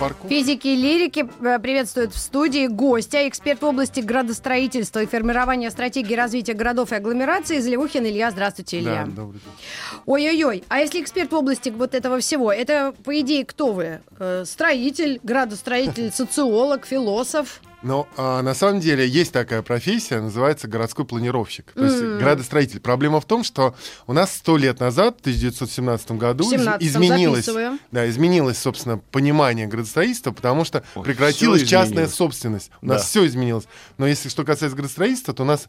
Парку. Физики и лирики э, приветствуют в студии гостя, эксперт в области градостроительства и формирования стратегии развития городов и агломераций Зелевухин Илья. Здравствуйте, Илья. Да, добрый день. Ой-ой-ой, а если эксперт в области вот этого всего, это, по идее, кто вы? Э, Строитель, градостроитель, социолог, философ? Но а, на самом деле есть такая профессия, называется городской планировщик, то есть М. градостроитель. Проблема в том, что у нас сто лет назад, в 1917 году, В из- 17-м изменилось, записываем. да, изменилось, собственно, понимание градостроительства, потому что Ой, прекратилась частная собственность. У нас Да. все изменилось. Но если что касается градостроительства, то у нас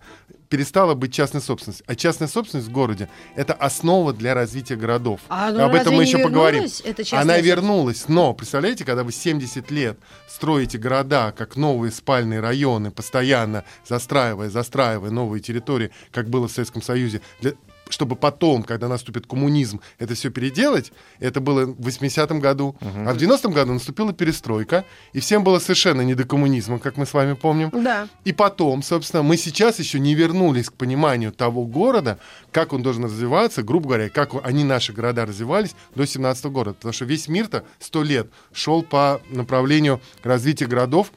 перестала быть частная собственность. А частная собственность в городе — это основа для развития городов. А, ну, Об этом мы еще поговорим. Она вернулась, но, представляете, когда вы 70 лет строите города, как новые спальные районы, постоянно застраивая, застраивая новые территории, как было в Советском Союзе, для- чтобы потом, когда наступит коммунизм, это все переделать, это было в 80-м году. А в 90-м году наступила перестройка, и всем было совершенно не до коммунизма, как мы с вами помним. Да. И потом, собственно, мы сейчас еще не вернулись к пониманию того города, как он должен развиваться, грубо говоря, как они, наши города, развивались до 17 года. Потому что весь мир-то сто лет шел по направлению развития городов,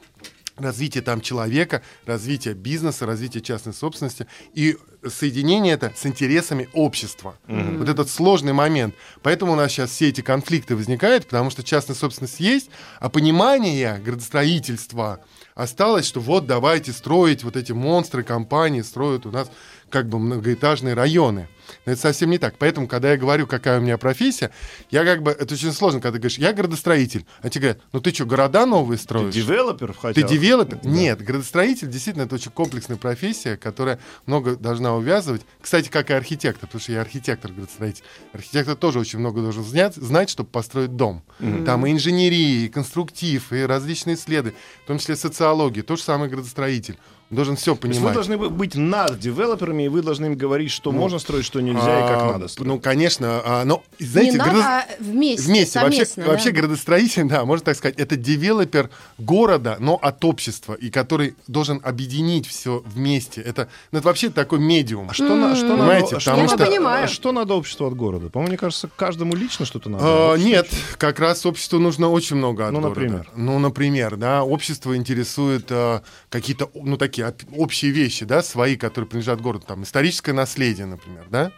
развития там человека, развития бизнеса, развития частной собственности и соединение это с интересами общества. Вот этот сложный момент. Поэтому у нас сейчас все эти конфликты возникают, потому что частная собственность есть, а понимание градостроительства осталось, что вот давайте строить вот эти монстры, компании строят у нас как бы многоэтажные районы. Но это совсем не так. Поэтому, когда я говорю, какая у меня профессия, я как бы... Это очень сложно, когда ты говоришь, я градостроитель. А тебе говорят, ну ты что, города новые Ты строишь? девелопер Ты хотя бы? девелопер? Да. Нет, градостроитель действительно это очень комплексная профессия, которая много должна увязывать. Кстати, как и архитектор, потому что я архитектор градостроитель. Архитектор тоже очень много должен знать, знать чтобы построить дом. Там и инженерия, и конструктив, и различные следы, в том числе социология. То же самое градостроитель. Он должен все То есть вы понимать. должны бы- быть над девелоперами, и вы должны им говорить, что можно строить, что нельзя, и как А, надо строить. Ну, конечно, а, но, знаете, не надо, градо- а вместе, Вместе. Вообще, да. вообще градостроитель, да, можно так сказать, это девелопер города, но от общества, и который должен объединить все вместе. Это, ну, это вообще такой медиум. А что, на- что Понимаете, надо, потому что, что- надо- понимаю. а что надо обществу от города? По-моему, мне кажется, каждому лично что-то надо. А, нет, что-то- как раз обществу нужно очень много от Ну, города. например? Ну, например, да, общество интересует а, какие-то, ну, такие общие вещи, да, свои, которые принадлежат городу. Там историческое наследие, например, да,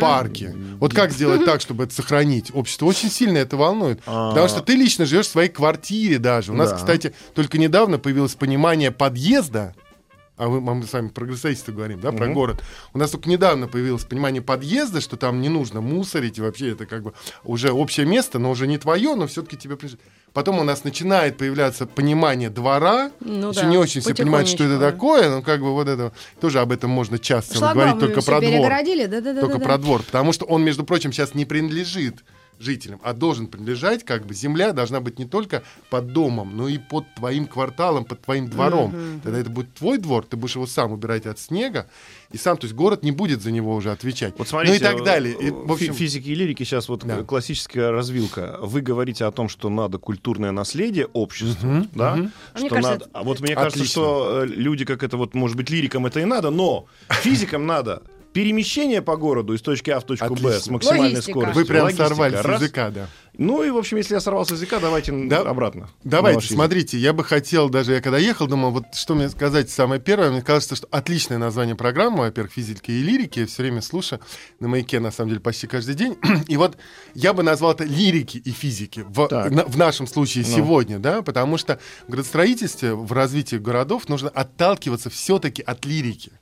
парки. Вот как сделать так, чтобы это сохранить? Общество очень сильно это волнует. А. Потому что ты лично живешь в своей квартире даже. У нас, Да. кстати, только недавно появилось понимание подъезда, а мы, мы с вами про градостроительство говорим, да, про город. У нас только недавно появилось понимание подъезда, что там не нужно мусорить, и вообще это как бы уже общее место, но уже не твое, но все-таки тебе принадлежит. Потом у нас начинает появляться понимание двора. Ну Еще да, не очень все понимают, что это такое, но как бы вот это тоже об этом можно часто говорить только про двор. перегородили, да-да-да. Только да. про двор. Потому что он, между прочим, сейчас не принадлежит жителям, а должен принадлежать, как бы земля должна быть не только под домом, но и под твоим кварталом, под твоим двором. Тогда это будет твой двор, ты будешь его сам убирать от снега, и сам, то есть город не будет за него уже отвечать. Вот смотрите, ну и так далее. И, э, в общем, фи- физики и лирики сейчас вот Да. классическая развилка. Вы говорите о том, что надо культурное наследие обществу, да? А мне Что кажется, надо. А вот мне кажется, Отлично. что э, люди, как это вот, может быть, лирикам это и надо, но физикам надо перемещение по городу из точки А в точку Б с максимальной Логистика. скоростью. вы прям Логистика, сорвали с раз. языка, да. Ну и, в общем, если я сорвал с языка, давайте Да. обратно. Давайте, язык. смотрите, я бы хотел, даже я когда ехал, думал, вот что мне сказать самое первое, мне кажется, что отличное название программы, во-первых, физики и лирики, я все время слушаю на маяке, на самом деле, почти каждый день, и вот я бы назвал это лирики и физики в, на- в нашем случае Ну. сегодня, да, потому что в градостроительстве, в развитии городов нужно отталкиваться все-таки от лирики.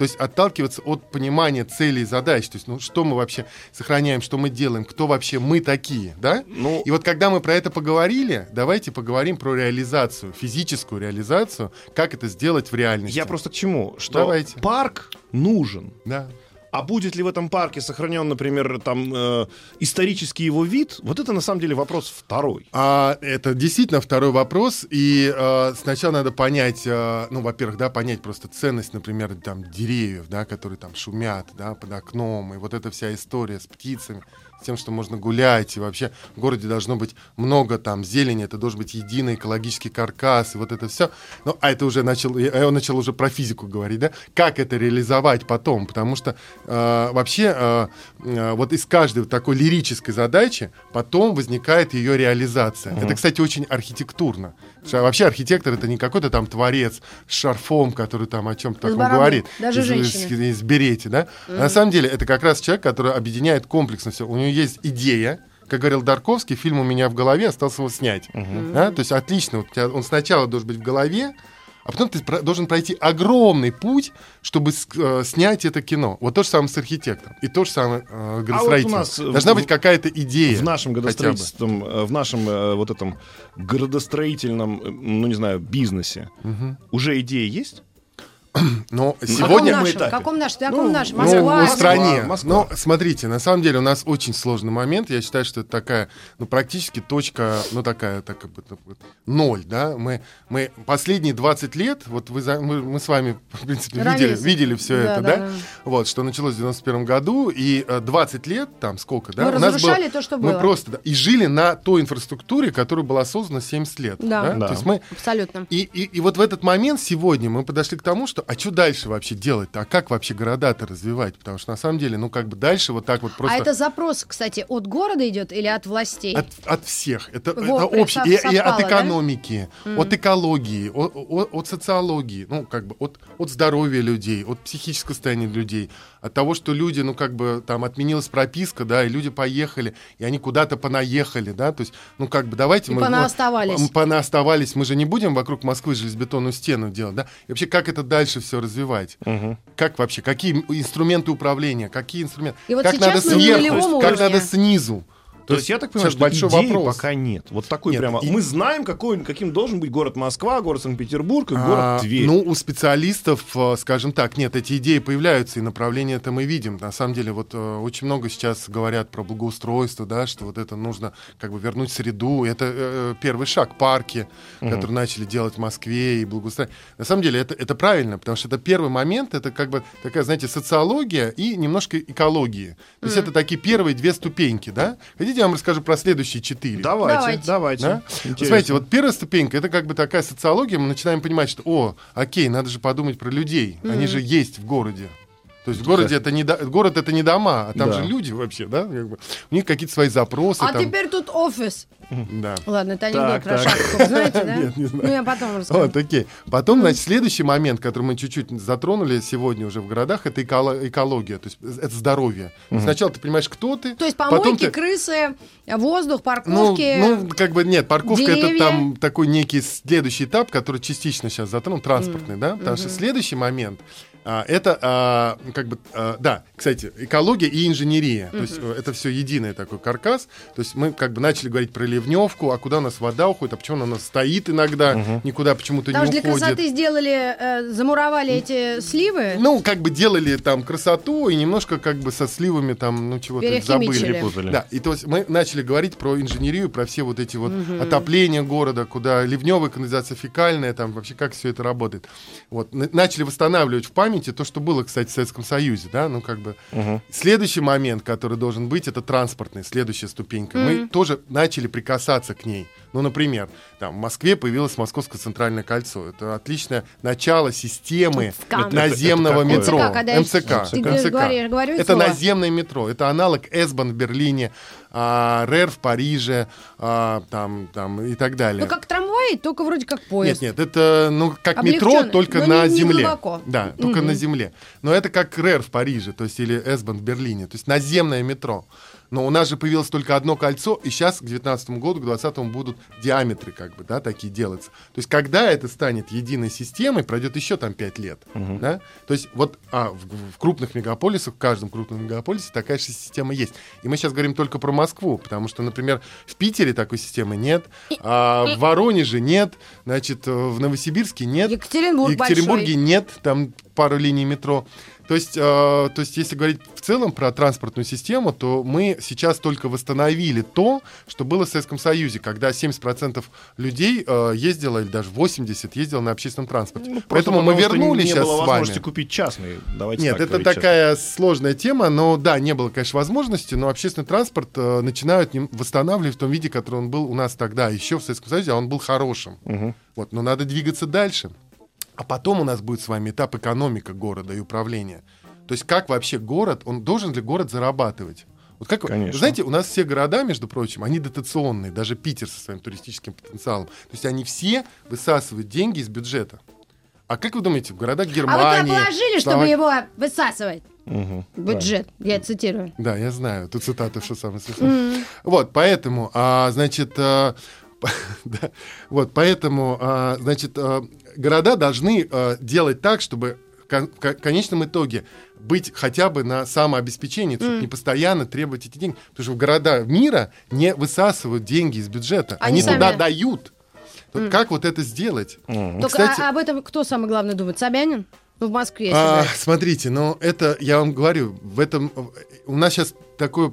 То есть отталкиваться от понимания целей и задач. То есть, ну, что мы вообще сохраняем, что мы делаем, кто вообще мы такие, да? Ну, И вот когда мы про это поговорили, давайте поговорим про реализацию, физическую реализацию, как это сделать в реальности. я просто к чему? Что Давайте. парк нужен. Да. А будет ли в этом парке сохранен, например, там э, исторический его вид? Вот это на самом деле вопрос второй. А, это действительно второй вопрос. И э, сначала надо понять, э, ну, во-первых, да, понять просто ценность, например, там деревьев, да, которые там шумят, да, под окном, и вот эта вся история с птицами, тем, что можно гулять, и вообще в городе должно быть много там зелени, это должен быть единый экологический каркас, и вот это все. Ну, а это уже начал, я начал уже про физику говорить, да, как это реализовать потом, потому что э, вообще э, э, вот из каждой вот такой лирической задачи потом возникает ее реализация. Это, кстати, очень архитектурно. Что вообще архитектор это не какой-то там творец с шарфом, который там о чем-то таком говорит. Даже из, женщины. из, из берете, да? А на самом деле это как раз человек, который объединяет комплексно все. У него есть идея, как говорил Дарковский, фильм у меня в голове, остался его снять. Да? То есть отлично, вот у тебя он сначала должен быть в голове, а потом ты должен пройти огромный путь, чтобы э, снять это кино. Вот то же самое с архитектором. И то же самое э, градостроителем. нас, э, Должна в- быть какая-то идея. В нашем градостроительством, э, в нашем э, вот этом градостроительном, э, ну не знаю, бизнесе уже идея есть? Но В каком сегодня... мы этапе? В каком нашем? В каком Ну, нашем? Ну, Москва. в стране. Москва. Но смотрите, на самом деле у нас очень сложный момент. Я считаю, что это такая, ну, практически точка, ну, такая, так как бы, ноль, да. Мы, мы последние 20 лет, вот вы, мы, мы с вами, в принципе, видели, Ранее. видели все Да, это, да, да? да. Вот, что началось в 91 году, и э, 20 лет, там, сколько, да? Мы у нас разрушали было- то, что Мы было. просто, да, и жили на той инфраструктуре, которая была создана 70 лет. Да. Да. То есть мы Абсолютно. и, и, и вот в этот момент сегодня мы подошли к тому, что а что дальше вообще делать-то? А как вообще города-то развивать? Потому что на самом деле, ну как бы дальше вот так вот просто... А это запрос, кстати, от города идет или от властей? От, от всех. Это, Во, это общее. И, и от да? экономики, от экологии, о- о- от, социологии, ну, как бы от, от здоровья людей, от психического состояния людей, от того, что люди, ну, как бы там отменилась прописка, да, и люди поехали, и они куда-то понаехали, да, то есть, ну, как бы давайте И мы... понаоставались. м, Понаоставались. Мы же не будем вокруг Москвы железобетонную стену делать, да? И вообще, как это дальше все развивать? Как вообще? Какие инструменты управления? Какие инструменты? И вот как сейчас надо на сверху? Как уровне. надо снизу? То есть я так понимаю, что большой идеи вопрос. пока нет. Вот такой Нет, прямо. и- Мы знаем, какой, каким должен быть город Москва, город Санкт-Петербург и город А, Тверь. Ну, у специалистов, э, скажем так, нет, эти идеи появляются, и направления это мы видим. На самом деле, вот э, очень много сейчас говорят про благоустройство, да, что вот это нужно как бы вернуть среду. Это э, первый шаг, парки, которые начали делать в Москве и благоустроить. На самом деле, это, это правильно, потому что это первый момент, это как бы такая, знаете, социология и немножко экологии. То есть это такие первые две ступеньки, да? Хотите, я вам расскажу про следующие четыре? Давайте, Давайте. давайте. Да? Интересно. Смотрите, вот первая ступенька это как бы такая социология, мы начинаем понимать, что, о, окей, надо же подумать про людей, они же есть в городе. То есть в городе это не до- город это не дома, а там Да. же люди вообще, да? как бы. У них какие-то свои запросы. А там, теперь тут офис. да. Ладно, это анекдот Так, про так. шапку, знаете, да? Нет, не знаю. Ну, я потом расскажу. Вот, окей. Потом, значит, следующий момент, который мы чуть-чуть затронули сегодня уже в городах, это эколо- экология, то есть это здоровье. Сначала ты понимаешь, кто ты, То есть потом помойки, ты- крысы, воздух, Ну, парковки. ну, как бы нет, парковка это деревья. там такой некий следующий этап, который частично сейчас затронут, транспортный, да, потому что следующий момент а, это а, как бы а, да, кстати, экология и инженерия, то есть это все единый такой каркас, то есть мы как бы начали говорить про ливневку, а куда у нас вода уходит, а почему она у нас стоит иногда, никуда почему-то Потому что не для уходит. красоты сделали, э, замуровали эти сливы. Ну, как бы делали там красоту и немножко как бы со сливами там, ну, чего-то забыли. Перепутали. Да, и то есть мы начали говорить про инженерию, про все вот эти вот отопления города, куда ливневая канализация фекальная, там вообще как все это работает. Вот, начали восстанавливать в памяти то, что было, кстати, в Советском Союзе, да, ну, как бы. Следующий момент, который должен быть, это транспортный, следующая ступенька. Мы тоже начали прикасаться к ней. Ну, например, там в Москве появилось Московское центральное кольцо. Это отличное начало системы МЦК. наземного Это- это метро. какое? когда МЦК. ты МЦК. говоришь- говорю Это слово. наземное метро. Это аналог Эсбан в Берлине, а, РЭР в Париже, а, там, там и так далее. Ну, как трамвай, только вроде как поезд. Нет, нет, это ну как метро, только на не- не земле. глубоко. Да, только на земле. Но это как РЭР в Париже, то есть или Эсбан в Берлине, то есть наземное метро. Но у нас же появилось только одно кольцо, и сейчас к 2019 году, к 2020 будут диаметры как бы, да, такие делаться. То есть когда это станет единой системой, пройдет еще там 5 лет. Да? То есть вот а, в, в крупных мегаполисах, в каждом крупном мегаполисе такая же система есть. И мы сейчас говорим только про Москву, потому что, например, в Питере такой системы нет, а в Воронеже нет, значит, в Новосибирске нет. Екатеринбург В Екатеринбурге большой. нет, там пару линий метро. То есть, э, то есть, если говорить в целом про транспортную систему, то мы сейчас только восстановили то, что было в Советском Союзе, когда 70% людей э, ездило, или даже 80% ездило на общественном транспорте. Ну, Поэтому мы потому вернули не сейчас было с возможности вами. купить частный. Давайте Нет, это говорить честно. такая сложная тема, но да, не было, конечно, возможности, но общественный транспорт э, начинают восстанавливать в том виде, который он был у нас тогда, еще в Советском Союзе, а он был хорошим. Мгм. Вот, но надо двигаться дальше. А потом у нас будет с вами этап экономика города и управления. То есть как вообще город, он должен ли город зарабатывать? Вот как, вы- Конечно. вы знаете, у нас все города, между прочим, они дотационные, даже Питер со своим туристическим потенциалом. То есть они все высасывают деньги из бюджета. А как вы думаете, в городах А вы Германии... туда положили, чтобы его высасывать? Мгм. Бюджет, я цитирую. Да, я знаю. Тут цитата, что самое смешное. Вот, поэтому, а, значит, а, да, вот, поэтому, а, значит, а, города должны а, делать так, чтобы в конечном итоге быть хотя бы на самообеспечении, чтобы не постоянно требовать эти деньги. Потому что города мира не высасывают деньги из бюджета. Они Они, туда сами- дают. Вот Как вот это сделать? Мгм. Только Кстати- а- об этом кто самый главный думает? Собянин? Ну, в Москве, А, смотрите, ну это, я вам говорю, в этом, у нас сейчас такое,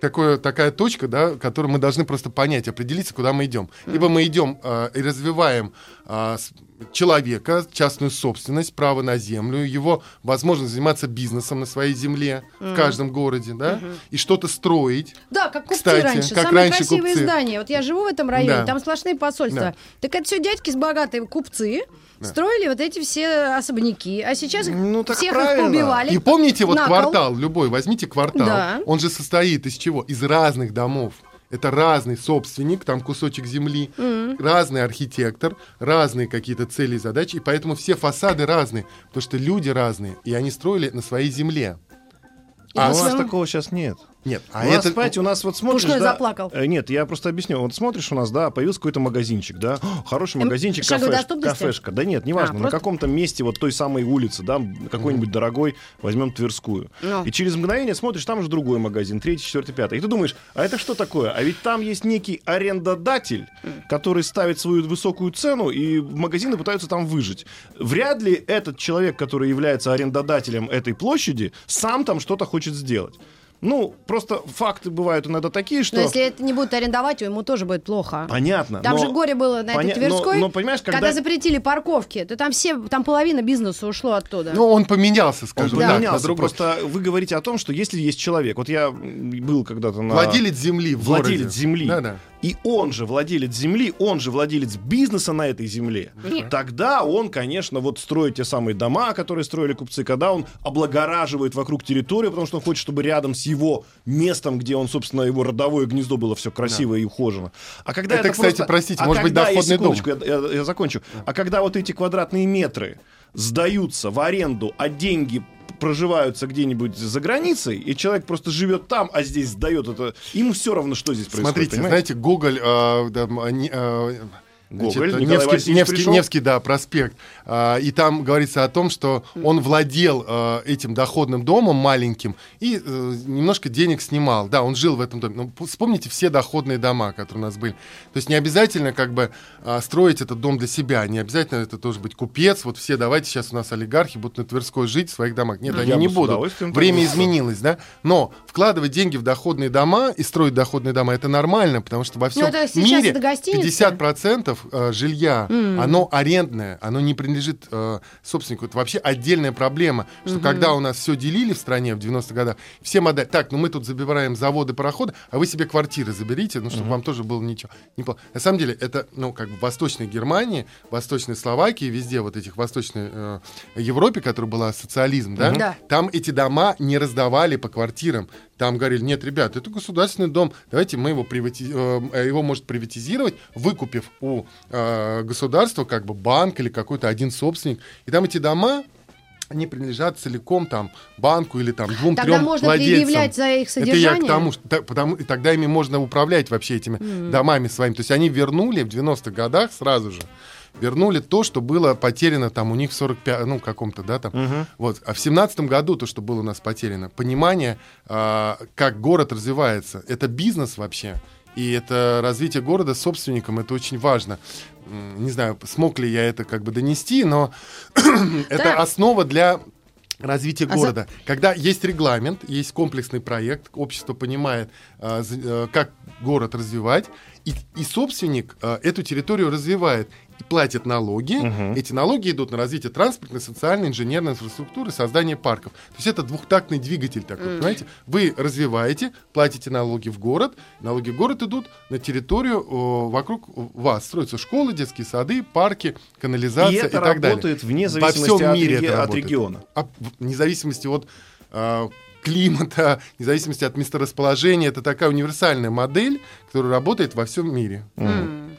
такое, такая точка, да, которую мы должны просто понять, определиться, куда мы идем. Либо мы идем а, и развиваем а, с- человека, частную собственность, право на землю, его возможность заниматься бизнесом на своей земле в каждом городе, да, и что-то строить. Да, как купцы Кстати, раньше. как Самые раньше красивые купцы. здания. Вот я живу в этом районе, Да. там сплошные посольства. Да. Так это все дядьки с богатые купцы строили вот эти все особняки. А сейчас их Ну, так всех их правильно. поубивали. И помните вот квартал, любой, возьмите квартал, Да. он же состоит из чего? Из разных домов. Это разный собственник, там кусочек земли, разный архитектор, разные какие-то цели и задачи, и поэтому все фасады разные, потому что люди разные, и они строили на своей земле. А у нас такого сейчас нет. Нет, а у нас, это... понимаете, у нас вот смотришь, Пушной да, заплакал. э, Нет, я просто объясню. Вот смотришь у нас, да, появился какой-то магазинчик, да, хороший магазинчик, кафеш- кафешка. Да нет, неважно, А, на каком-то месте вот той самой улицы, да, какой-нибудь дорогой, возьмем Тверскую. Ну. И через мгновение смотришь, там же другой магазин, третий, четвертый, пятый. И ты думаешь, а это что такое? А ведь там есть некий арендодатель, который ставит свою высокую цену, и магазины пытаются там выжить. Вряд ли этот человек, который является арендодателем этой площади, сам там что-то хочет сделать. Ну, просто факты бывают иногда такие, что... Но если это не будет арендовать, ему тоже будет плохо. Понятно. Там но- же горе было на Поня- этой Тверской, но- но, понимаешь, когда... когда- запретили парковки, то там все, там половина бизнеса ушло оттуда. Ну, он поменялся, Он скажем Да. так, на поменялся. другой. Просто вы говорите о том, что если есть человек, вот я был когда-то на... Владелец земли в владелец городе. земли. Да-да. И он же владелец земли, он же владелец бизнеса на этой земле. Тогда он, конечно, вот строит те самые дома, которые строили купцы, когда он облагораживает вокруг территорию, потому что он хочет, чтобы рядом с его местом, где он, собственно, его родовое гнездо было все красиво и ухожено. А когда Это, это, кстати, просто- простите, а может быть, когда- доходный дом. я, я- я закончу. А когда вот эти квадратные метры сдаются в аренду, а деньги проживаются где-нибудь за границей, и человек просто живет там, а здесь сдает это, ему все равно, что здесь происходит. Смотрите, понимаете? знаете, Гоголь, а, да, м, а, не- значит, Гоголь, Николай Невский, Невский-? Невский, да, проспект. А, и там говорится о том, что он владел а, этим доходным домом маленьким и э, немножко денег снимал. Да, он жил в этом доме. Ну, вспомните все доходные дома, которые у нас были. То есть не обязательно как бы а, строить этот дом для себя, не обязательно это тоже быть купец. Вот все давайте сейчас у нас олигархи будут на Тверской жить в своих домах. Нет, они Я не бы с будут. Время бы изменилось, да? Но вкладывать деньги в доходные дома и строить доходные дома это нормально, потому что во всем Ну, это сейчас мире это гостиницы. 50% э, жилья, оно арендное, оно не принадлежит э, собственнику. Это вообще отдельная проблема, что когда у нас все делили в стране в 90-х годах, всем отдать, так, ну мы тут забираем заводы, пароходы, а вы себе квартиры заберите, ну, чтобы вам тоже было ничего. неплохо. На самом деле, это, ну, как бы в Восточной Германии, Восточной Словакии, везде вот этих Восточной э, Европе, которая была социализм, да, Да. там эти дома не раздавали по квартирам. Там говорили, нет, ребят, это государственный дом, давайте мы его, привати... э, его может приватизировать, выкупив у э, государства как бы банк или какой-то один собственник. И там эти дома, они принадлежат целиком там банку или там Тогда двум-трем можно владельцам. предъявлять за их Это я содержание. к тому, что та- потому, и тогда ими можно управлять вообще этими домами своими. То есть они вернули в 90-х годах сразу же вернули то, что было потеряно там у них в 45, ну, каком-то, да, там. Вот. А в 17 году то, что было у нас потеряно, понимание, а, как город развивается, это бизнес вообще. И это развитие города с собственником, это очень важно. Не знаю, смог ли я это как бы донести, но это Да. основа для развития А за- города. Когда есть регламент, есть комплексный проект, общество понимает, а, э, как город развивать, и, и собственник а, эту территорию развивает и платит налоги. Эти налоги идут на развитие транспортной, социальной, инженерной инфраструктуры, создание парков. То есть это двухтактный двигатель такой, понимаете? Вы развиваете, платите налоги в город, налоги в город идут на территорию о, вокруг вас. Строятся школы, детские сады, парки, канализация И и, это так далее. работает вне Во зависимости всем от мире реги- это от работает. региона. А вне зависимости от а, климата, вне зависимости от месторасположения, это такая универсальная модель, которая работает во всем мире.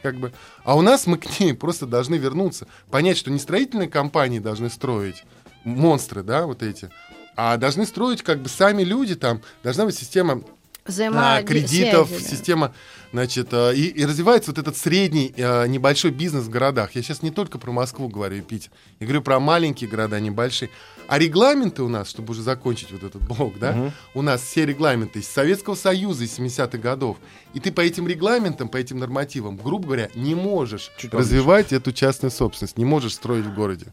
Как бы. А у нас мы к ней просто должны вернуться, понять, что не строительные компании должны строить монстры, да, вот эти, а должны строить как бы сами люди там, должна быть система а, Взаимодействие. кредитов, система, значит, а, и, и развивается вот этот средний а, небольшой бизнес в городах. Я сейчас не только про Москву говорю и Питер, я говорю про маленькие города, небольшие. А регламенты у нас, чтобы уже закончить вот этот блок, да, у нас все регламенты из Советского Союза из 70-х годов. И ты по этим регламентам, по этим нормативам, грубо говоря, не можешь Чуть развивать эту частную собственность, не можешь строить в городе.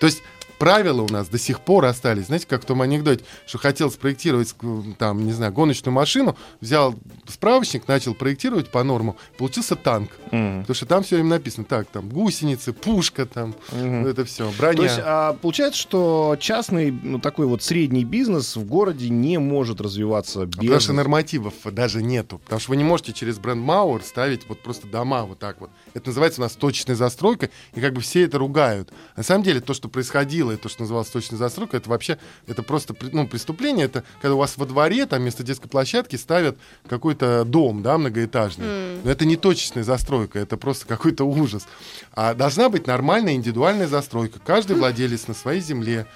То есть правила у нас до сих пор остались. Знаете, как в том анекдоте, что хотел спроектировать, ск- там, не знаю, гоночную машину, взял справочник, начал проектировать по нормам, получился танк. Потому что там все им написано. Так, там гусеницы, пушка, там, Мгм. это все, броня. То есть а, получается, что частный, ну, такой вот средний бизнес в городе не может развиваться без... А Потому что нормативов даже нету. Потому что вы не можете через бренд Мауэр ставить вот просто дома вот так вот. Это называется у нас точечная застройка, и как бы все это ругают. На самом деле то, что происходило, и то, что называлось точечной застройкой, это вообще, это просто ну, преступление. Это когда у вас во дворе, там вместо детской площадки ставят какой-то дом, да, многоэтажный. Но это не точечная застройка, это просто какой-то ужас. А должна быть нормальная индивидуальная застройка. Каждый владелец на своей земле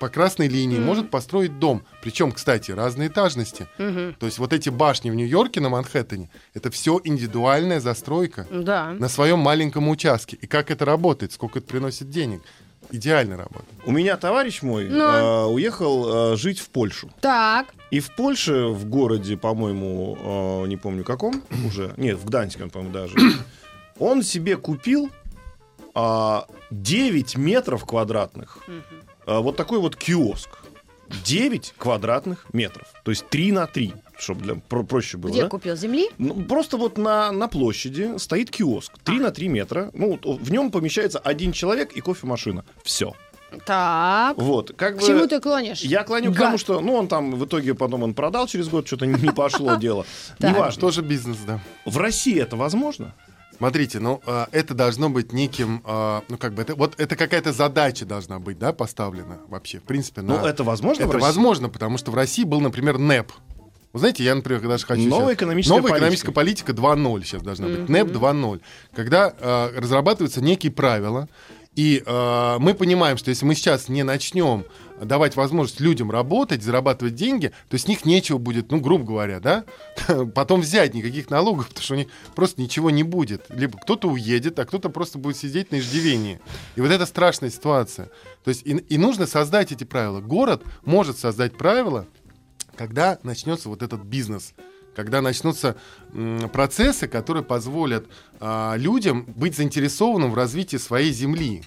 по красной линии может построить дом. Причем, кстати, разной этажности. То есть вот эти башни в Нью-Йорке на Манхэттене, это все индивидуальная застройка Да. на своем маленьком участке. И как это работает, сколько это приносит денег. Идеально работает. У меня товарищ мой Ну. а, уехал а, жить в Польшу. Так. И в Польше, в городе, по-моему, а, не помню каком уже, нет, в Гданьске он, по-моему, даже, он себе купил а, 9 метров квадратных. Вот такой вот киоск. 9 квадратных метров. То есть 3 на 3, чтобы для, про- проще было. Где да? купил земли? Ну, просто вот на, на площади стоит киоск. 3 на 3 метра. Ну, вот в нем помещается один человек и кофемашина. Все. Так. Вот. Как К бы... чему ты клонишь? Я клоню к Гад. тому, что, ну, он там в итоге потом он продал через год, что-то не пошло дело. Неважно. Тоже бизнес, да. В России это возможно? Смотрите, ну а, это должно быть неким, а, ну как бы это вот это какая-то задача должна быть, да, поставлена вообще, в принципе. Ну, на- это возможно в Это России? возможно, потому что в России был, например, НЭП. Вы знаете, я, например, даже хочу... Новая сейчас- экономическая Новая политика. экономическая политика 2.0 сейчас должна быть. НЭП 2.0. Когда э, разрабатываются некие правила, и э, мы понимаем, что если мы сейчас не начнем давать возможность людям работать, зарабатывать деньги, то с них нечего будет, ну, грубо говоря, да, потом взять никаких налогов, потому что у них просто ничего не будет. Либо кто-то уедет, а кто-то просто будет сидеть на иждивении. И вот это страшная ситуация. То есть и, и нужно создать эти правила. Город может создать правила, когда начнется вот этот бизнес, когда начнутся процессы, которые позволят а, людям быть заинтересованным в развитии своей земли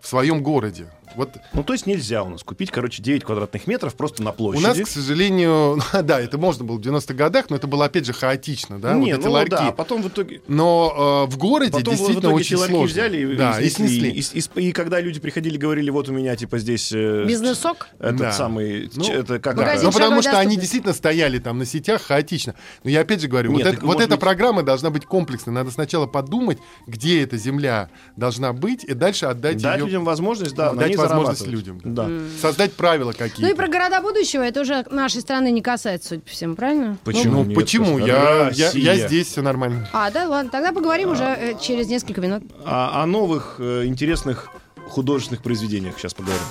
в своем городе. Вот Ну, то есть нельзя у нас купить, короче, 9 квадратных метров просто на у площади. нас, к сожалению, да, это можно было в 90-х годах, но это было опять же хаотично, да, не, вот эти ну ларьки. да, потом в итоге... Но э, в городе Потом в действительно итоге очень эти ларьки сложно. взяли и, да, и и снесли. снесли. И, и- и когда люди приходили, говорили, вот у меня, типа, здесь... э, Бизнесок? Этот Да. самый... Ну, ч- это как Да, Магазин ну, потому что они доступности. действительно стояли там на сетях хаотично. Но я опять же говорю, Нет, вот, это- вот эта быть- программа должна быть комплексной. Надо сначала подумать, где эта земля должна быть, и дальше отдать Дать ее, людям возможность, да, дать возможность людям. Да. Создать правила какие-то. Ну и про города будущего это уже нашей страны не касается, судя по всему, правильно? Почему? Ну, нет? почему? Я, я, я здесь, все нормально. А, да, ладно, тогда поговорим уже э, через несколько минут. А, о новых э, интересных художественных произведениях сейчас поговорим.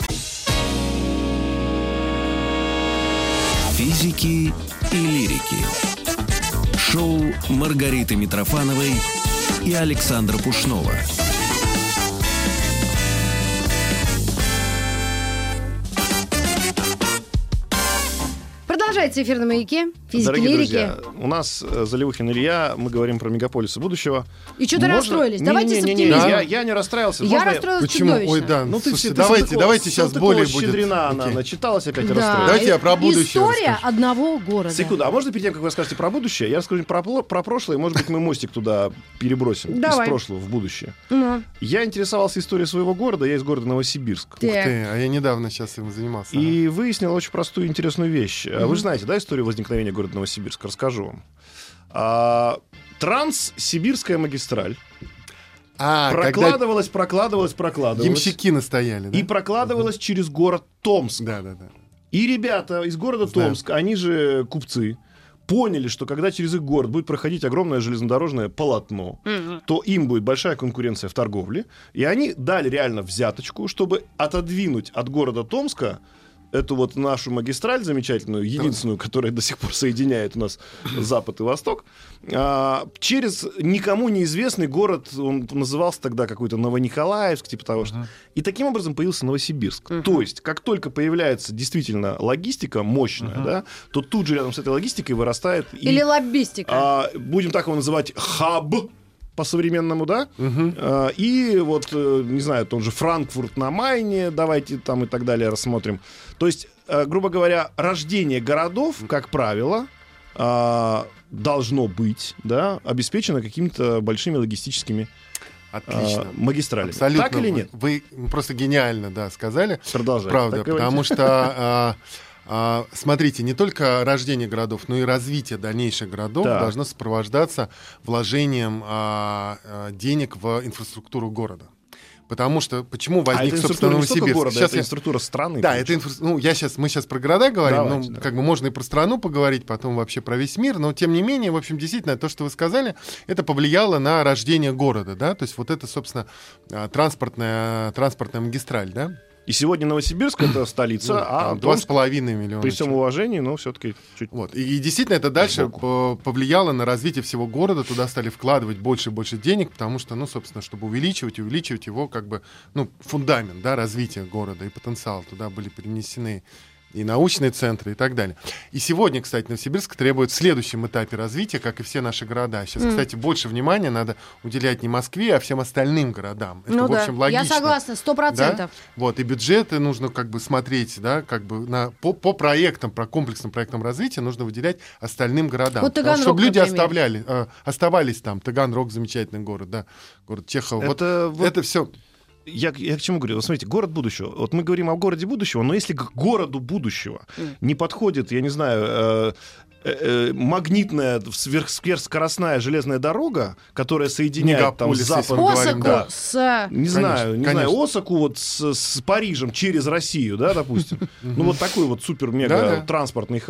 Физики и лирики. Шоу Маргариты Митрофановой и Александра Пушнова. Продолжается эфир на маяке. Физики Дорогие лирики. друзья, у нас э, Заливухин Илья, мы говорим про мегаполисы будущего. И что-то Можно- расстроились. Не, Давайте не, с не, не, оптимизмом. я, я не расстроился. Я Можно расстроилась Почему? чудовищно. Ой, да. Ну ты слушайте, все, давайте, давайте сейчас более будет. щедрена она, начиталась опять Да. расстроилась. Давайте я про будущее История расскажу. одного города. Секунду, а можно перед тем, как вы расскажете про будущее, я расскажу про, про прошлое, может быть, мы мостик туда перебросим Давай. из прошлого в будущее. Ну, Я интересовался историей своего города, я из города Новосибирск. так. Ты, а я недавно сейчас им занимался. И выяснил очень простую интересную вещь. А Вы же знаете, да, историю возникновения города Новосибирск? Расскажу вам. А, Транссибирская магистраль А, когда прокладывалась, прокладывалась, прокладывалась. ямщики настояли, да? И прокладывалась через город Томск. Да, да, да. И ребята из города Знаю. Томск, они же купцы, поняли, что когда через их город будет проходить огромное железнодорожное полотно, то им будет большая конкуренция в торговле. И они дали реально взяточку, чтобы отодвинуть от города Томска эту вот нашу магистраль замечательную, единственную, которая до сих пор соединяет у нас Запад и Восток, а, через никому неизвестный город, он назывался тогда какой-то Новониколаевск, типа того, что... И таким образом появился Новосибирск. То есть, как только появляется действительно логистика мощная, да, то тут же рядом с этой логистикой вырастает и Или лоббистика. а, будем так его называть, хаб по-современному, да? А, и вот, э, не знаю, тот же Франкфурт на Майне, давайте там и так далее рассмотрим. То есть, э, грубо говоря, рождение городов, как правило, а, должно быть, да, обеспечено какими-то большими логистическими а, Отлично. магистралями. Абсолютно. Так или нет? Вы просто гениально, да, сказали. Продолжайте. Правда, Так говорите. потому что, а, а, смотрите, не только рождение городов, но и развитие дальнейших городов Так. должно сопровождаться вложением а, а, денег в инфраструктуру города. Потому что почему а возник, это собственно, Новосибирск? города, Сейчас это я- инфраструктура страны. Да, это инфра... ну, я сейчас, мы сейчас про города говорим, Давайте, ну, да. как бы можно и про страну поговорить, потом вообще про весь мир, но тем не менее, в общем, действительно, то, что вы сказали, это повлияло на рождение города, да, то есть вот это, собственно, а, транспортная, транспортная магистраль, да, И сегодня Новосибирск это столица, Ну, а два с половиной миллиона. при всем уважении, но все-таки чуть Вот. И, действительно это дальше повлияло на развитие всего города, туда стали вкладывать больше и больше денег, потому что, ну, собственно, чтобы увеличивать и увеличивать его, как бы, ну, фундамент, да, развития города и потенциал, туда были перенесены и научные центры и так далее. И сегодня, кстати, Новосибирск требует в следующем этапе развития, как и все наши города. Сейчас, кстати, больше внимания надо уделять не Москве, а всем остальным городам. Это, ну в общем, да, логично. я согласна, сто Да? процентов. Вот, и бюджеты нужно как бы смотреть, да, как бы на, по, по проектам, про комплексным проектам развития нужно выделять остальным городам. Вот Потому что, Таганрог, чтобы люди например. оставляли, э, оставались там. Таганрог замечательный город, да, город Чехова. Вот Это вот- это все. Я, я к чему говорю? Вот смотрите, город будущего. Вот мы говорим о городе будущего, но если к городу будущего не подходит, я не знаю, э, э, э, магнитная сверх- сверхскоростная железная дорога, которая соединяет там Мегаполис, если запад, Осаку да. с... не Конечно, знаю, не конечно. знаю, Осаку вот с, с Парижем через Россию, да, допустим. Ну вот такой вот супер мега Да-да. транспортный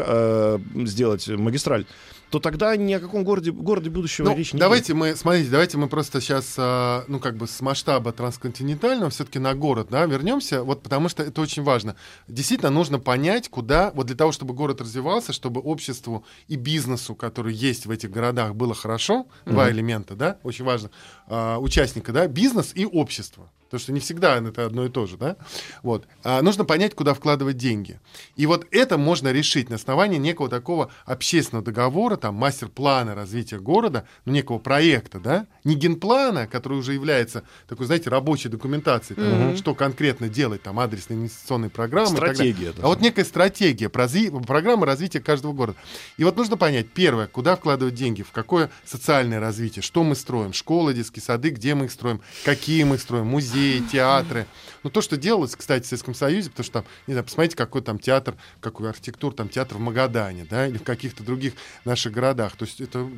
сделать магистраль, то тогда ни о каком городе городе будущего Ну, речи не давайте мы, смотрите, давайте мы просто сейчас, а, ну, как бы с масштаба трансконтинентального все-таки на город, да, вернемся, вот потому что это очень важно. Действительно нужно понять, куда, вот для того, чтобы город развивался, чтобы обществу и бизнесу, который есть в этих городах, было хорошо, два элемента, да, очень важно, а, участника, да, бизнес и общество. Потому что не всегда это одно и то же, да? Вот. А нужно понять, куда вкладывать деньги. И вот это можно решить на основании некого такого общественного договора, там, мастер-плана развития города, ну, некого проекта, да? Не генплана, который уже является такой, знаете, рабочей документацией, там, что конкретно делать, там, адресные инвестиционные программы. Стратегия А вот некая стратегия, прози- программа развития каждого города. И вот нужно понять, первое, куда вкладывать деньги, в какое социальное развитие, что мы строим, школы, детские сады, где мы их строим, какие мы их строим, музеи, театры. Ну, то, что делалось, кстати, в Советском Союзе, потому что там, не знаю, посмотрите, какой там театр, какую архитектуру, там театр в Магадане, да, или в каких-то других наших городах. То есть это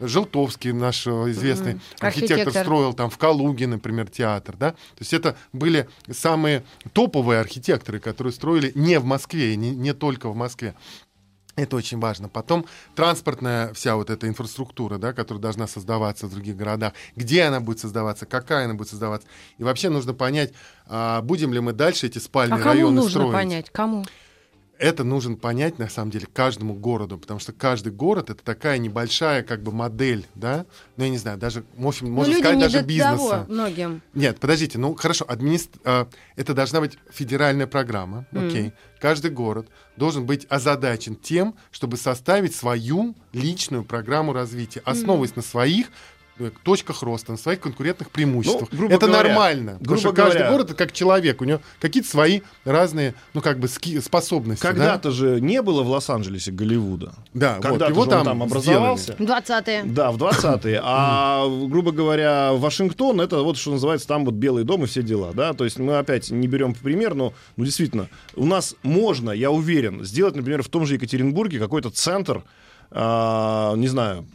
Желтовский, наш э, известный Мгм. архитектор, Архитектор. строил там в Калуге, например, театр, да. То есть это были самые топовые архитекторы, которые строили не в Москве, и не, не только в Москве. Это очень важно. Потом транспортная вся вот эта инфраструктура, да, которая должна создаваться в других городах, где она будет создаваться, какая она будет создаваться. И вообще нужно понять, а, будем ли мы дальше эти А спальные кому районы нужно строить. понять? Кому? Это нужно понять, на самом деле, каждому городу, потому что каждый город — это такая небольшая как бы модель, да? Ну, я не знаю, даже, в общем, Ну, можно людям сказать, даже бизнеса. того многим. Нет, подождите, ну хорошо, администр... а, это должна быть федеральная программа, окей. Каждый город должен быть озадачен тем, чтобы составить свою личную программу развития, основываясь на своих точках роста, на своих конкурентных преимуществах. Ну, грубо это говоря, нормально. потому грубо что каждый говоря- город это как человек, у него какие-то свои разные, ну как бы ски- способности. да? Когда-то же не было в Лос-Анджелесе Голливуда. Да, вот, Когда-то его же он там там образовался. 20-е. Да, в 20-е. А, грубо говоря, Вашингтон, это вот что называется там вот Белый дом и все дела, да. То есть мы опять не берем пример, но, ну, действительно, у нас можно, я уверен, сделать, например, в том же Екатеринбурге какой-то центр, а, не знаю,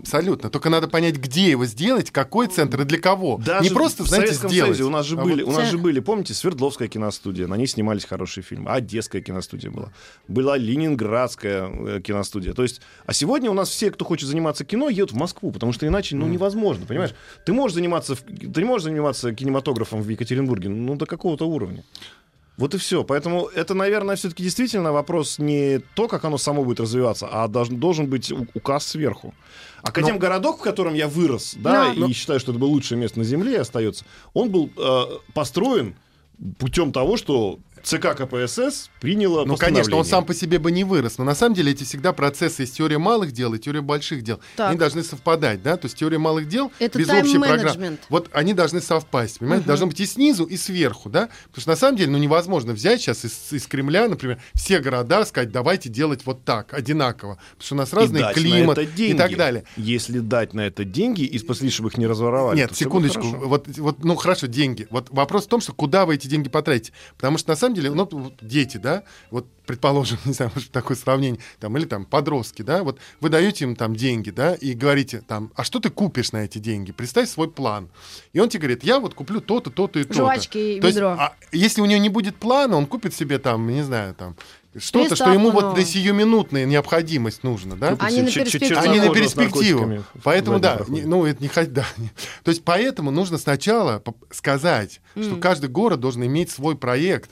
Абсолютно. Только надо понять, где его сделать, какой центр и для кого. Даже Не просто, в знаете, Советском сделать. Союзе у нас же а были, вот- у нас же были, помните, Свердловская киностудия, на ней снимались хорошие фильмы, Одесская киностудия была, была Ленинградская э, киностудия. То есть, а сегодня у нас все, кто хочет заниматься кино, едут в Москву, потому что иначе, ну, невозможно, понимаешь? Ты можешь заниматься, ты не можешь заниматься кинематографом в Екатеринбурге, ну, до какого-то уровня. Вот и все. Поэтому это, наверное, все-таки действительно вопрос не то, как оно само будет развиваться, а должен, должен быть указ сверху. Академгородок, в котором я вырос, да, Но- и считаю, что это было лучшее место на Земле и остается, он был э, построен путем того, что ЦК КПСС приняло Ну, конечно, он сам по себе бы не вырос. Но на самом деле эти всегда процессы из теории малых дел и теории больших дел. Так. Они должны совпадать, да? То есть теория малых дел Это без общей программы. Вот они должны совпасть, понимаете? Должно быть и снизу, и сверху, да? Потому что на самом деле, ну, невозможно взять сейчас из, из Кремля, например, все города, сказать, давайте делать вот так, одинаково. Потому что у нас И разный на климат это и деньги. так далее. Если дать на это деньги, и спасли, чтобы их не разворовали. Нет, то всё будет секундочку. Вот, вот, ну хорошо, деньги. Вот вопрос в том, что куда вы эти деньги потратите. Потому что на самом деле, ну, вот дети, да, вот предположим, не знаю, может, такое сравнение, там, или там подростки, да, вот вы даете им там деньги, да, и говорите там, а что ты купишь на эти деньги? Представь свой план. И он тебе говорит, я вот куплю то-то, то-то и то-то. Жвачки и То есть, ведро. а если у него не будет плана, он купит себе там, не знаю, там, что-то, что ему вот на сиюминутная необходимость нужно, да? Они на перспективу. Они на перспективу. Поэтому, да, не- ну, это не хоть, да. не- То есть, поэтому нужно сначала сказать, что каждый город должен иметь свой проект.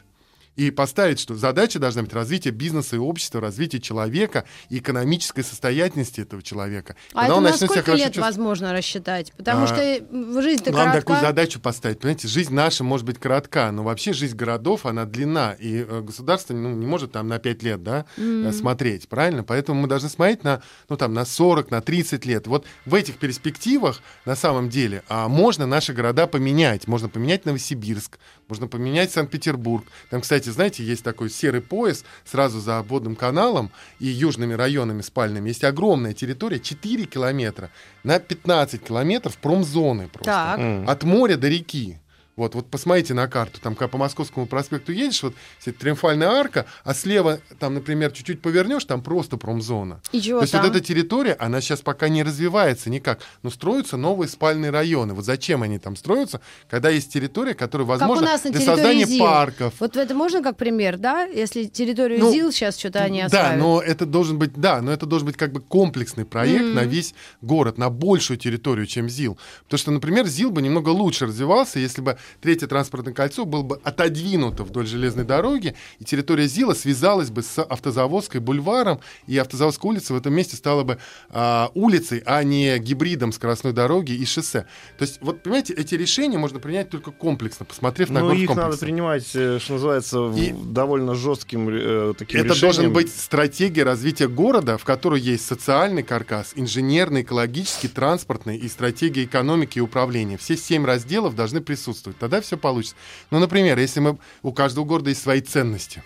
И поставить, что задача должна быть развитие бизнеса и общества, развитие человека и экономической состоятельности этого человека. А Когда это он на себя сколько лет чувствовать- возможно рассчитать? Потому А, что жизнь-то Главное коротка. такую задачу поставить. Понимаете, жизнь наша может быть коротка, но вообще жизнь городов, она длинна. И э, государство ну, не может там на 5 лет да, э, смотреть, правильно? Поэтому мы должны смотреть на, ну, там, на 40, на 30 лет. Вот в этих перспективах, на самом деле, а, можно наши города поменять. Можно поменять Новосибирск, можно поменять Санкт-Петербург. Там, кстати, знаете, есть такой серый пояс сразу за обводным каналом и южными районами спальными. Есть огромная территория, 4 километра на 15 километров промзоны просто. Так. От моря до реки. Вот, вот посмотрите на карту, там, когда по Московскому проспекту едешь, вот если Триумфальная арка, а слева, там, например, чуть-чуть повернешь, там просто промзона. И чего То есть там? вот эта территория, она сейчас пока не развивается никак, но строятся новые спальные районы. Вот зачем они там строятся, когда есть территория, которая возможна для создания ЗИЛ. парков. Вот это можно как пример, да? Если территорию Ну, ЗИЛ сейчас что-то они Да, осваивают. но это должен быть, да, но это должен быть как бы комплексный проект на весь город, на большую территорию, чем ЗИЛ. Потому что, например, ЗИЛ бы немного лучше развивался, если бы третье транспортное кольцо было бы отодвинуто вдоль железной дороги, и территория ЗИЛа связалась бы с автозаводской бульваром, и автозаводская улица в этом месте стала бы а, улицей, а не гибридом скоростной дороги и шоссе. То есть, вот, понимаете, эти решения можно принять только комплексно, посмотрев на Ну, город их надо комплексно. принимать, э, что называется, И- довольно жестким э, таким Это должен решением. быть стратегия развития города, в которой есть социальный каркас, инженерный, экологический, транспортный и стратегия экономики и управления. Все семь разделов должны присутствовать. Тогда все получится. Ну, например, если мы у каждого города есть свои ценности.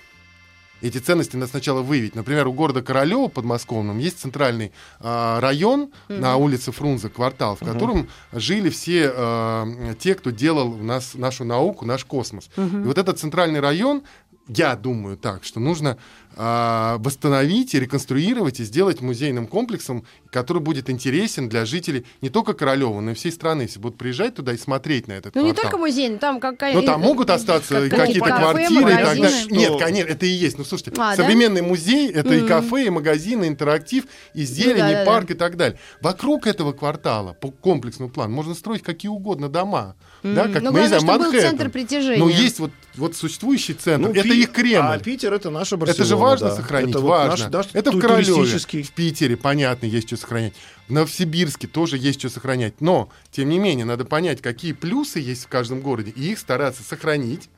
Эти ценности надо сначала выявить. Например, у города Королева подмосковном есть центральный а, район на улице Фрунзе, квартал, в котором жили все а, те, кто делал у нас нашу науку, наш космос. И вот этот центральный район, я думаю так, что нужно восстановить и реконструировать и сделать музейным комплексом, который будет интересен для жителей не только Королева, но и всей страны. Если будут приезжать туда и смотреть на этот Ну, не только музей, но там какая Ну, там могут остаться какие-то квартиры и так далее. Нет, конечно, это и есть. Ну, слушайте, А, да? современный музей — это и кафе, и магазины, и интерактив, и зелень, Ну да, и да, парк, и так далее. Вокруг этого квартала, по комплексному плану, можно строить какие угодно дома. Да, как, Ну, мы главное, знаем, чтобы был центр притяжения. Ну, есть вот, вот существующий центр. это Пи- их Кремль. А Питер это наша Барселона. Это же важно да. сохранить, Это вот важно. наш- наш это в Королеве, в Питере, понятно, есть что сохранять. В Новосибирске тоже есть что сохранять. Но, тем не менее, надо понять, какие плюсы есть в каждом городе, и их стараться сохранить,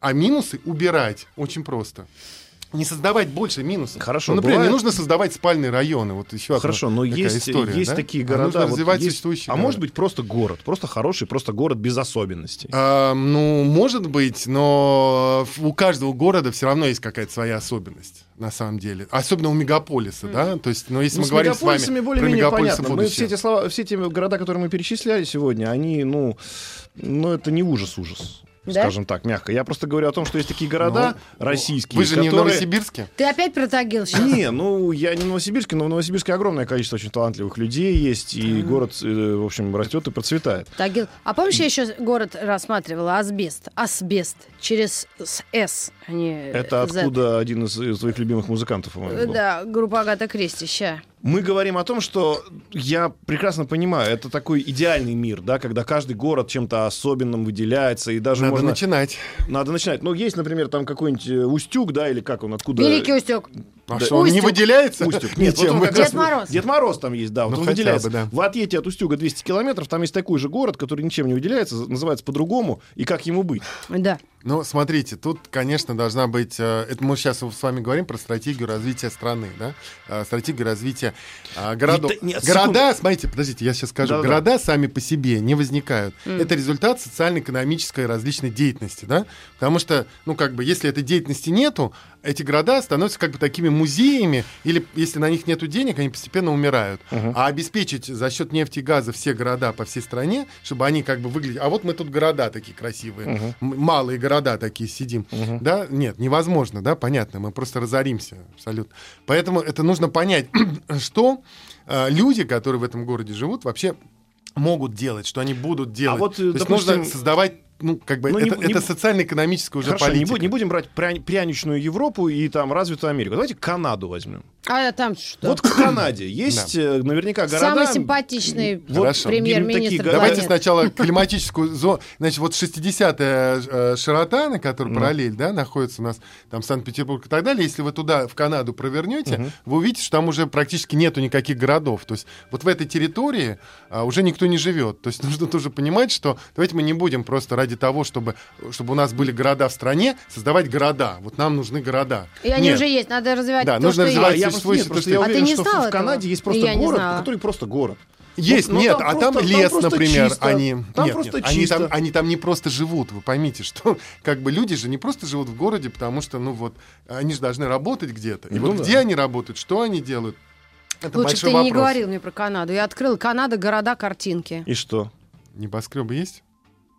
а минусы убирать. Очень просто. Не создавать больше минусов. Хорошо, Ну, например, бывает- не нужно создавать спальные районы. Вот еще одна Хорошо, но такая есть, история, есть да? такие А города. нужно вот развивать есть- существующие а города. может быть просто город, просто хороший, просто город без особенностей. А, ну, может быть, но у каждого города все равно есть какая-то своя особенность, на самом деле. Особенно у мегаполиса, да? То есть, ну, если Ну, мы с говорим с вами мегаполисами про мегаполисы понятно. Мы все будущего. эти слова, все эти города, которые мы перечисляли сегодня, они, ну, ну это не ужас-ужас. Да? Скажем так, мягко. Я просто говорю о том, что есть такие города российские, Вы же не в которые- Новосибирске? Ты опять про Тагил сейчас? Не, ну я не в Новосибирске, но в Новосибирске огромное количество очень талантливых людей есть, и город, э, в общем, растет и процветает. Тагил. А помнишь, я еще город рассматривала? Асбест. Асбест. Через с- С, а не Это Z. откуда один из, из твоих любимых музыкантов, по-моему, был. Да, группа Агата Кристи. Ща. Мы говорим о том, что я прекрасно понимаю, это такой идеальный мир, да, когда каждый город чем-то особенным выделяется, и даже Надо можно... начинать. Надо начинать. Ну, есть, например, там какой-нибудь э, Устюг, да, или как он, откуда... Великий Устюг. А Да. что, он не Устюг. выделяется? Устюг. Нет, вот он как Дед раз- Мороз. Дед Мороз там есть, да, вот Ну, он хотя выделяется. бы, да. В отъезде от Устюга 200 километров там есть такой же город, который ничем не выделяется, называется по-другому, и как ему быть. Да. Ну, смотрите, тут, конечно, должна быть... э, Это мы сейчас с вами говорим про стратегию развития страны, да? Э, Стратегию развития э, городов. Не, да- нет, Города, смотрите, подождите, я сейчас скажу. Да-да. Города сами по себе не возникают. Это результат социально-экономической различной деятельности, да? Потому что, ну, как бы, если этой деятельности нету, эти города становятся как бы такими музеями, или если на них нету денег, они постепенно умирают. А обеспечить за счет нефти и газа все города по всей стране, чтобы они как бы выглядели... А вот мы тут города такие красивые, м- малые города такие сидим. Да, нет, невозможно, да, понятно, мы просто разоримся абсолютно. Поэтому это нужно понять, что э, люди, которые в этом городе живут, вообще могут делать, что они будут делать. вот, э, То есть допустим, нужно создавать, ну, как бы, ну, не- это, не- это социально-экономическая уже Хорошо, не, политика. бу- не будем брать пря- пряничную Европу и там развитую Америку. Давайте Канаду возьмем. А там что? Вот в Канаде есть э, наверняка города... Самый симпатичный Вот премьер-министр. Давайте сначала климатическую зону. Значит, вот 60-я э, широта, на которой параллель, да, находится у нас там Санкт-Петербург и так далее. Если вы туда, в Канаду, провернете, вы увидите, что там уже практически нету никаких городов. То есть вот в этой территории а, уже никто не живет. То есть нужно тоже понимать, что давайте мы не будем просто ради того, чтобы, чтобы у нас были города в стране, создавать города. Вот нам нужны города. И они Нет. уже есть, надо развивать Да, то, нужно развивать я существующие- просто, то, нет, просто я что- А ты уверен, что в этого? Канаде есть просто Я город, который просто город. Есть, Ну, ну, нет, там а там просто- там лес, просто например, чисто. они, Там нет, просто нет, они там, они там не просто живут, вы поймите, что как бы люди же не просто живут в городе, потому что, ну вот, они же должны работать где-то. И Ну вот да. где они работают, что они делают, это Лучше ты вопрос. не говорил мне про Канаду. Я открыл Канада, города, картинки. И что? Небоскребы есть?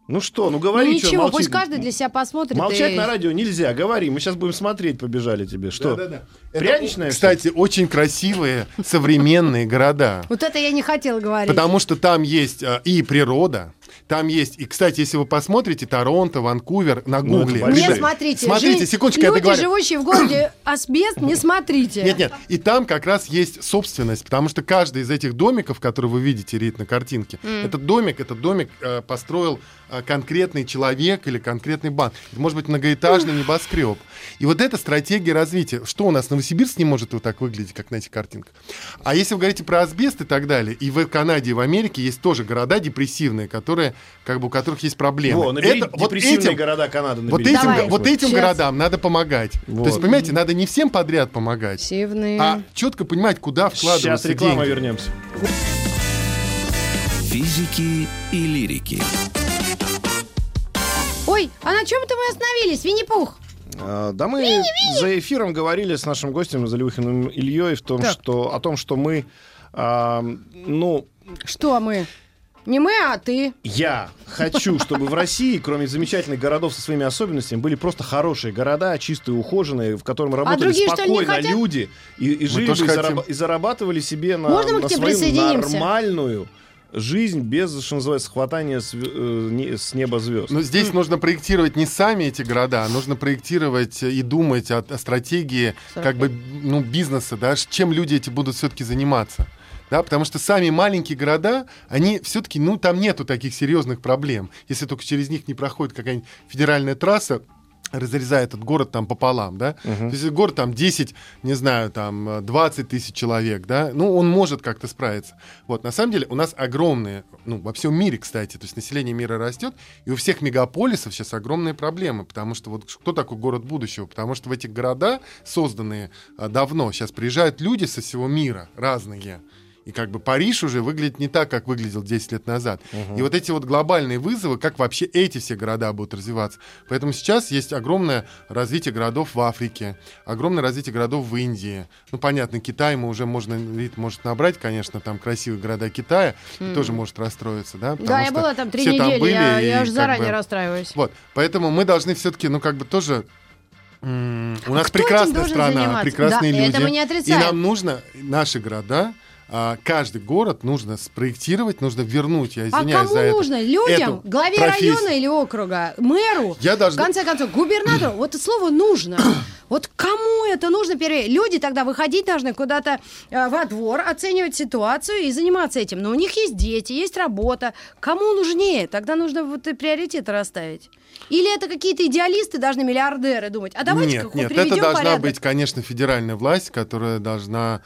Ну что, ну Ну говори, чё, ничего, молчи. пусть каждый для себя посмотрит. Молчать и- на радио нельзя, говори. Мы сейчас будем смотреть, побежали тебе. Что? Это, Пряничная Кстати, очень красивые современные города. Вот это я не хотела говорить. Потому что там есть э, и природа, там есть, и, кстати, если вы посмотрите Торонто, Ванкувер на Ну, Гугле. большие. Не смотрите. Смотрите, Жи- секундочку, я Люди, договорю. живущие в городе Асбест, не смотрите. Нет, нет. И там как раз есть собственность, потому что каждый из этих домиков, которые вы видите, Рит, на картинке, этот домик, этот домик э, построил э, конкретный человек или конкретный банк. Это может быть многоэтажный небоскреб. И вот эта стратегия развития. Что у нас, Новосибирск не может вот так выглядеть, как на этих картинках. А если вы говорите про асбест и так далее, и в Канаде, и в Америке есть тоже города депрессивные, которые, как бы, у которых есть проблемы. Во, набери Это- вот депрессивные этим- города Канады. вот набери. этим, Давай. вот этим Сейчас. городам надо помогать. Вот. То есть, понимаете, надо не всем подряд помогать, Севные. а четко понимать, куда Сейчас вкладываются реклама деньги. вернемся. Физики и лирики. Ой, а на чем это мы остановились? Винни-Пух. А, Да мы за эфиром говорили с нашим гостем Заливухиным Ильей в том, Так. что, о том, что мы, а, ну, Что мы? Не мы, а ты. Я хочу, чтобы в России, кроме замечательных городов со своими особенностями, были просто хорошие города, чистые, ухоженные, в котором работали другие, что ли, не спокойно люди и, и жили бы, и, зараба- и зарабатывали себе на, Можно мы на к тебе свою присоединимся? нормальную жизнь без, что называется, хватания с, э, не- с неба звезд. Но здесь нужно проектировать не сами эти города, а нужно проектировать и думать о, о стратегии как бы ну, бизнеса, да, чем люди эти будут все-таки заниматься. Да, потому что сами маленькие города, они все-таки, ну, там нету таких серьезных проблем. Если только через них не проходит какая-нибудь федеральная трасса, разрезая этот город там пополам, да. То есть город там 10, не знаю, там э, 20 тысяч человек, да, ну, он может как-то справиться. Вот, на самом деле у нас огромные, ну, во всем мире, кстати, то есть население мира растет, и у всех мегаполисов сейчас огромные проблемы, потому что вот кто такой город будущего? Потому что в эти города, созданные а, давно, сейчас приезжают люди со всего мира, разные. И как бы Париж уже выглядит не так, как выглядел 10 лет назад. И вот эти вот глобальные вызовы, как вообще эти все города будут развиваться. Поэтому сейчас есть огромное развитие городов в Африке, огромное развитие городов в Индии. Ну, понятно, Китай мы уже можно, вид может набрать, конечно, там красивые города Китая, и тоже может расстроиться, да? Да, я была там три недели, были, я, я уже заранее бы- расстраиваюсь. Вот, поэтому мы должны все-таки, ну, как бы тоже... У нас кто этим прекрасная страна, заниматься? прекрасные Да, люди. и нам нужно наши города, а, каждый город нужно спроектировать, нужно вернуть, я А извиняюсь кому за это. нужно? Людям? эту Главе профессию. района или округа? Мэру? Я В должна... конце концов, губернатору? Вот слово «нужно». Вот кому это нужно? Люди тогда выходить должны куда-то э, во двор, оценивать ситуацию и заниматься этим. Но у них есть дети, есть работа. Кому нужнее? Тогда нужно вот и приоритеты расставить. Или это какие-то идеалисты должны, миллиардеры, думать, а давайте-ка нет, нет, это должна порядок. быть, конечно, федеральная власть, которая должна, а,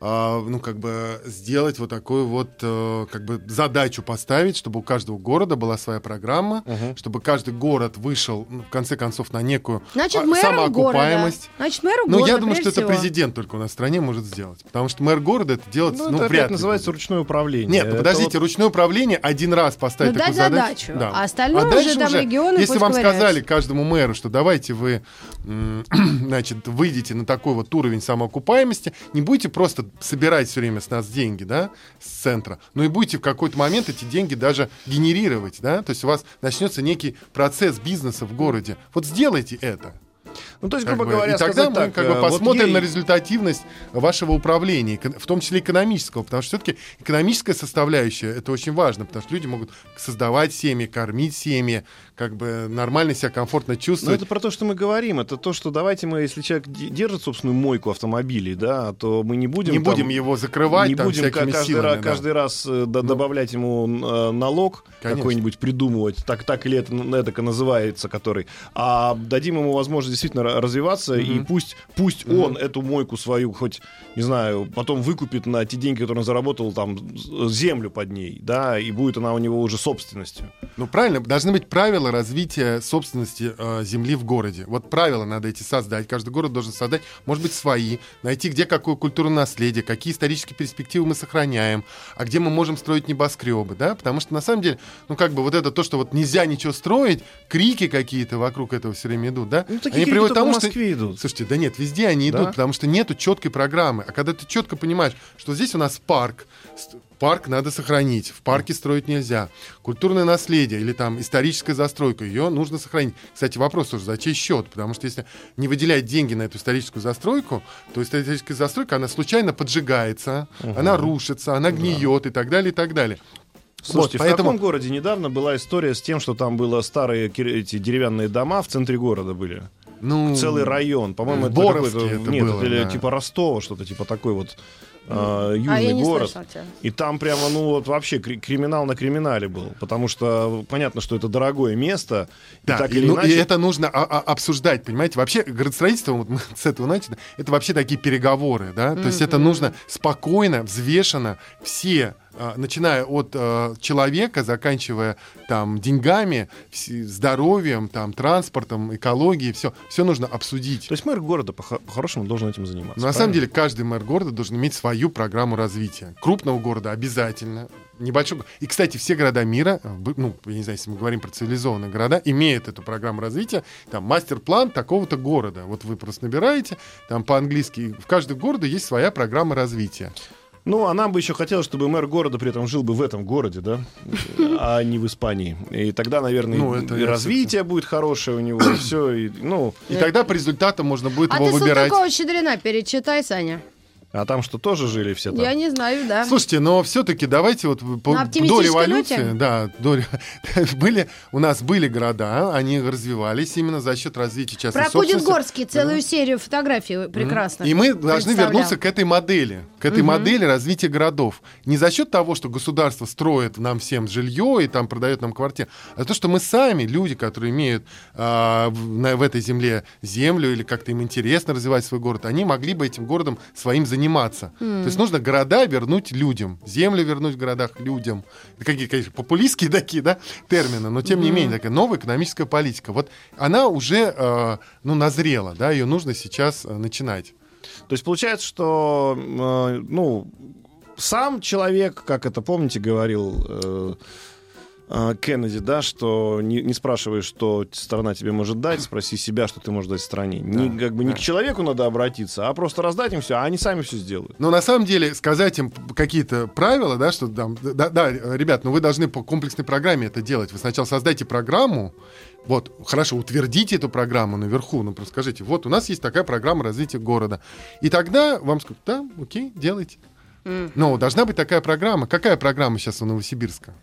ну, как бы сделать вот такую вот, э, как бы задачу поставить, чтобы у каждого города была своя программа, чтобы каждый город вышел, ну, в конце концов, на некую Значит, а, мэром города. самоокупаемость. Значит, мэру Ну, города, я думаю, что прежде это всего. президент только у нас в стране может сделать. Потому что мэр города это делать, Ну, ну, это вряд ли называется будет. ручное управление. Нет, ну, Это подождите, ручное управление один раз поставить Ну, такую дать задачу. задачу, а остальное уже дальше там регионы Если пусть вам ковыряются. сказали каждому мэру, что давайте вы, значит, выйдете на такой вот уровень самоокупаемости, не будете просто собирать все время с нас деньги, да, с центра, но и будете в какой-то момент эти деньги даже генерировать, да, то есть у вас начнется некий процесс бизнеса в городе. Вот сделайте это. Ну, то есть, Как грубо бы, говоря, и тогда мы так, как бы э, вот посмотрим ей- на результативность вашего управления, в том числе экономического, потому что все-таки экономическая составляющая это очень важно, потому что люди могут создавать семьи, кормить семьи, как бы нормально себя комфортно Ну, чувствовать. это про то, что мы говорим. Это то, что давайте мы, если человек де- держит собственную мойку автомобилей, да, то мы не будем... не там- будем его закрывать не там будем каждый, силами. раз, да. каждый раз э, д- Ну. добавлять ему э, налог Конечно. какой-нибудь придумывать, так, так или это, это называется, который, а дадим ему возможность действительно ра- развиваться, и пусть, пусть он эту мойку свою хоть, не знаю, потом выкупит на те деньги, которые он заработал, там, землю под ней, да, и будет она у него уже собственностью. Ну правильно, должны быть правила развития собственности э, земли в городе. Вот правила надо эти создать. Каждый город должен создать, может быть, свои, найти, где какое культурное наследие, какие исторические перспективы мы сохраняем, а где мы можем строить небоскребы, да? Потому что на самом деле, ну как бы вот это то, что вот нельзя ничего строить, крики какие-то вокруг этого все время идут, да? Ну, такие крики только в Москве идут. Слушайте, да нет, везде они Да? идут, потому что нету четкой программы. А когда ты четко понимаешь, что здесь у нас парк, парк надо сохранить, в парке строить нельзя. Культурное наследие или там историческая застройка, ее нужно сохранить. Кстати, вопрос тоже, за чей счет? Потому что если не выделять деньги на эту историческую застройку, то историческая застройка, она случайно поджигается, она рушится, она гниет и так далее, и так далее. Слушайте, Вот, в поэтому- каком городе недавно была история с тем, что там было старые эти деревянные дома в центре города были? Ну, Целый район, по-моему, это какой-то- это нет, было, это да. типа Ростова, что-то типа такой вот а, А южный я не город. слышала тебя. И там прямо, ну вот вообще кри- криминал на криминале был, потому что понятно, что это дорогое место, и Да, так и, или ну, иначе. и это нужно а- а- обсуждать, понимаете? Вообще градостроительство, вот мы с этого начали, это вообще такие переговоры, да? То есть это нужно спокойно, взвешенно, все, а, начиная от а, человека, заканчивая там деньгами, здоровьем, там транспортом, экологией, все, все нужно обсудить. То есть мэр города по- по-хорошему должен этим заниматься. Но на самом деле каждый мэр города должен иметь свою программу развития. Крупного города обязательно. Небольшого. И, кстати, все города мира, э, ну, я не знаю, если мы говорим про цивилизованные города, имеют эту программу развития. Там мастер-план такого-то города. Вот вы просто набираете, там по-английски, в каждом городе есть своя программа развития. Ну, а нам бы еще хотелось, чтобы мэр города при этом жил бы в этом городе, да, а не в Испании. И тогда, наверное, Ну, и- это и развитие будет хорошее у него, и все. И, ну, И тогда по результатам можно будет А его ты выбирать. Салтыкова-Щедрина перечитай, Саня. А там что, тоже жили все там? Я не знаю, да. Слушайте, но все-таки давайте вот по- до революции, ноте? да, до были у нас были города, они развивались именно за счет развития частной Про собственности. Кудин-Горский целую серию фотографий прекрасно. И мы должны вернуться к этой модели, к этой модели развития городов. Не за счет того, что государство строит нам всем жилье и там продает нам квартиры, а то, что мы сами, люди, которые имеют а, в, в этой земле землю или как-то им интересно развивать свой город, они могли бы этим городом своим заниматься. То есть нужно города вернуть людям, землю вернуть в городах людям. Это какие, конечно, популистские такие, да, термины, но тем не менее такая новая экономическая политика. Вот она уже, э, ну, назрела, да, ее нужно сейчас э, начинать. То есть получается, что, э, ну, сам человек, как это, помните, говорил э, Кеннеди, да, что не, не спрашивай, что страна тебе может дать, спроси себя, что ты можешь дать стране. Не, Да, как бы не да. к человеку надо обратиться, а просто раздать им все, а они сами все сделают. Но на самом деле сказать им какие-то правила, да, что там, да, да, ребят, ну вы должны по комплексной программе это делать. Вы сначала создайте программу, вот, хорошо, утвердите эту программу наверху, ну просто скажите, вот у нас есть такая программа развития города. И тогда вам скажут, да, окей, делайте. Но должна быть такая программа. Какая программа сейчас у Новосибирска?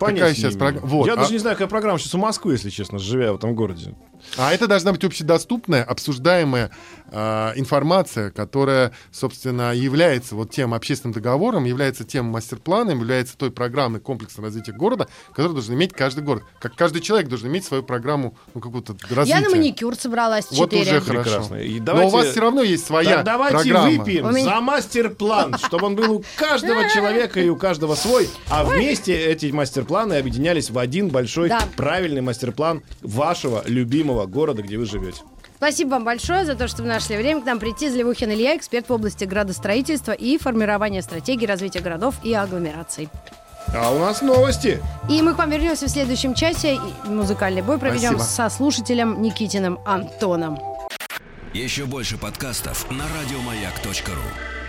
Какая Понятия сейчас не программа? Вот, Я а- даже не знаю, какая программа сейчас у Москвы, если честно, живя в этом городе. А это должна быть общедоступная, обсуждаемая э, информация, которая, собственно, является вот тем общественным договором, является тем мастер-планом, является той программой комплексного развития города, которую должен иметь каждый город. Как каждый человек должен иметь свою программу ну, какого-то развития. Я на маникюр собралась Вот четыре. уже хорошо. Прекрасно. И Но давайте- у вас все равно есть своя Так давайте программа. выпьем У меня- за мастер-план, чтобы он был у каждого человека и у каждого свой, а вместе эти мастер-планы объединялись в один большой Да. правильный мастер-план вашего любимого города, где вы живете. Спасибо вам большое за то, что вы нашли время к нам прийти. Злевухин Илья, эксперт в области градостроительства и формирования стратегии развития городов и агломераций. А у нас новости. И мы к вам вернемся в следующем часе. И музыкальный бой проведем Спасибо. со слушателем Никитиным Антоном. Еще больше подкастов на радиомаяк.ру.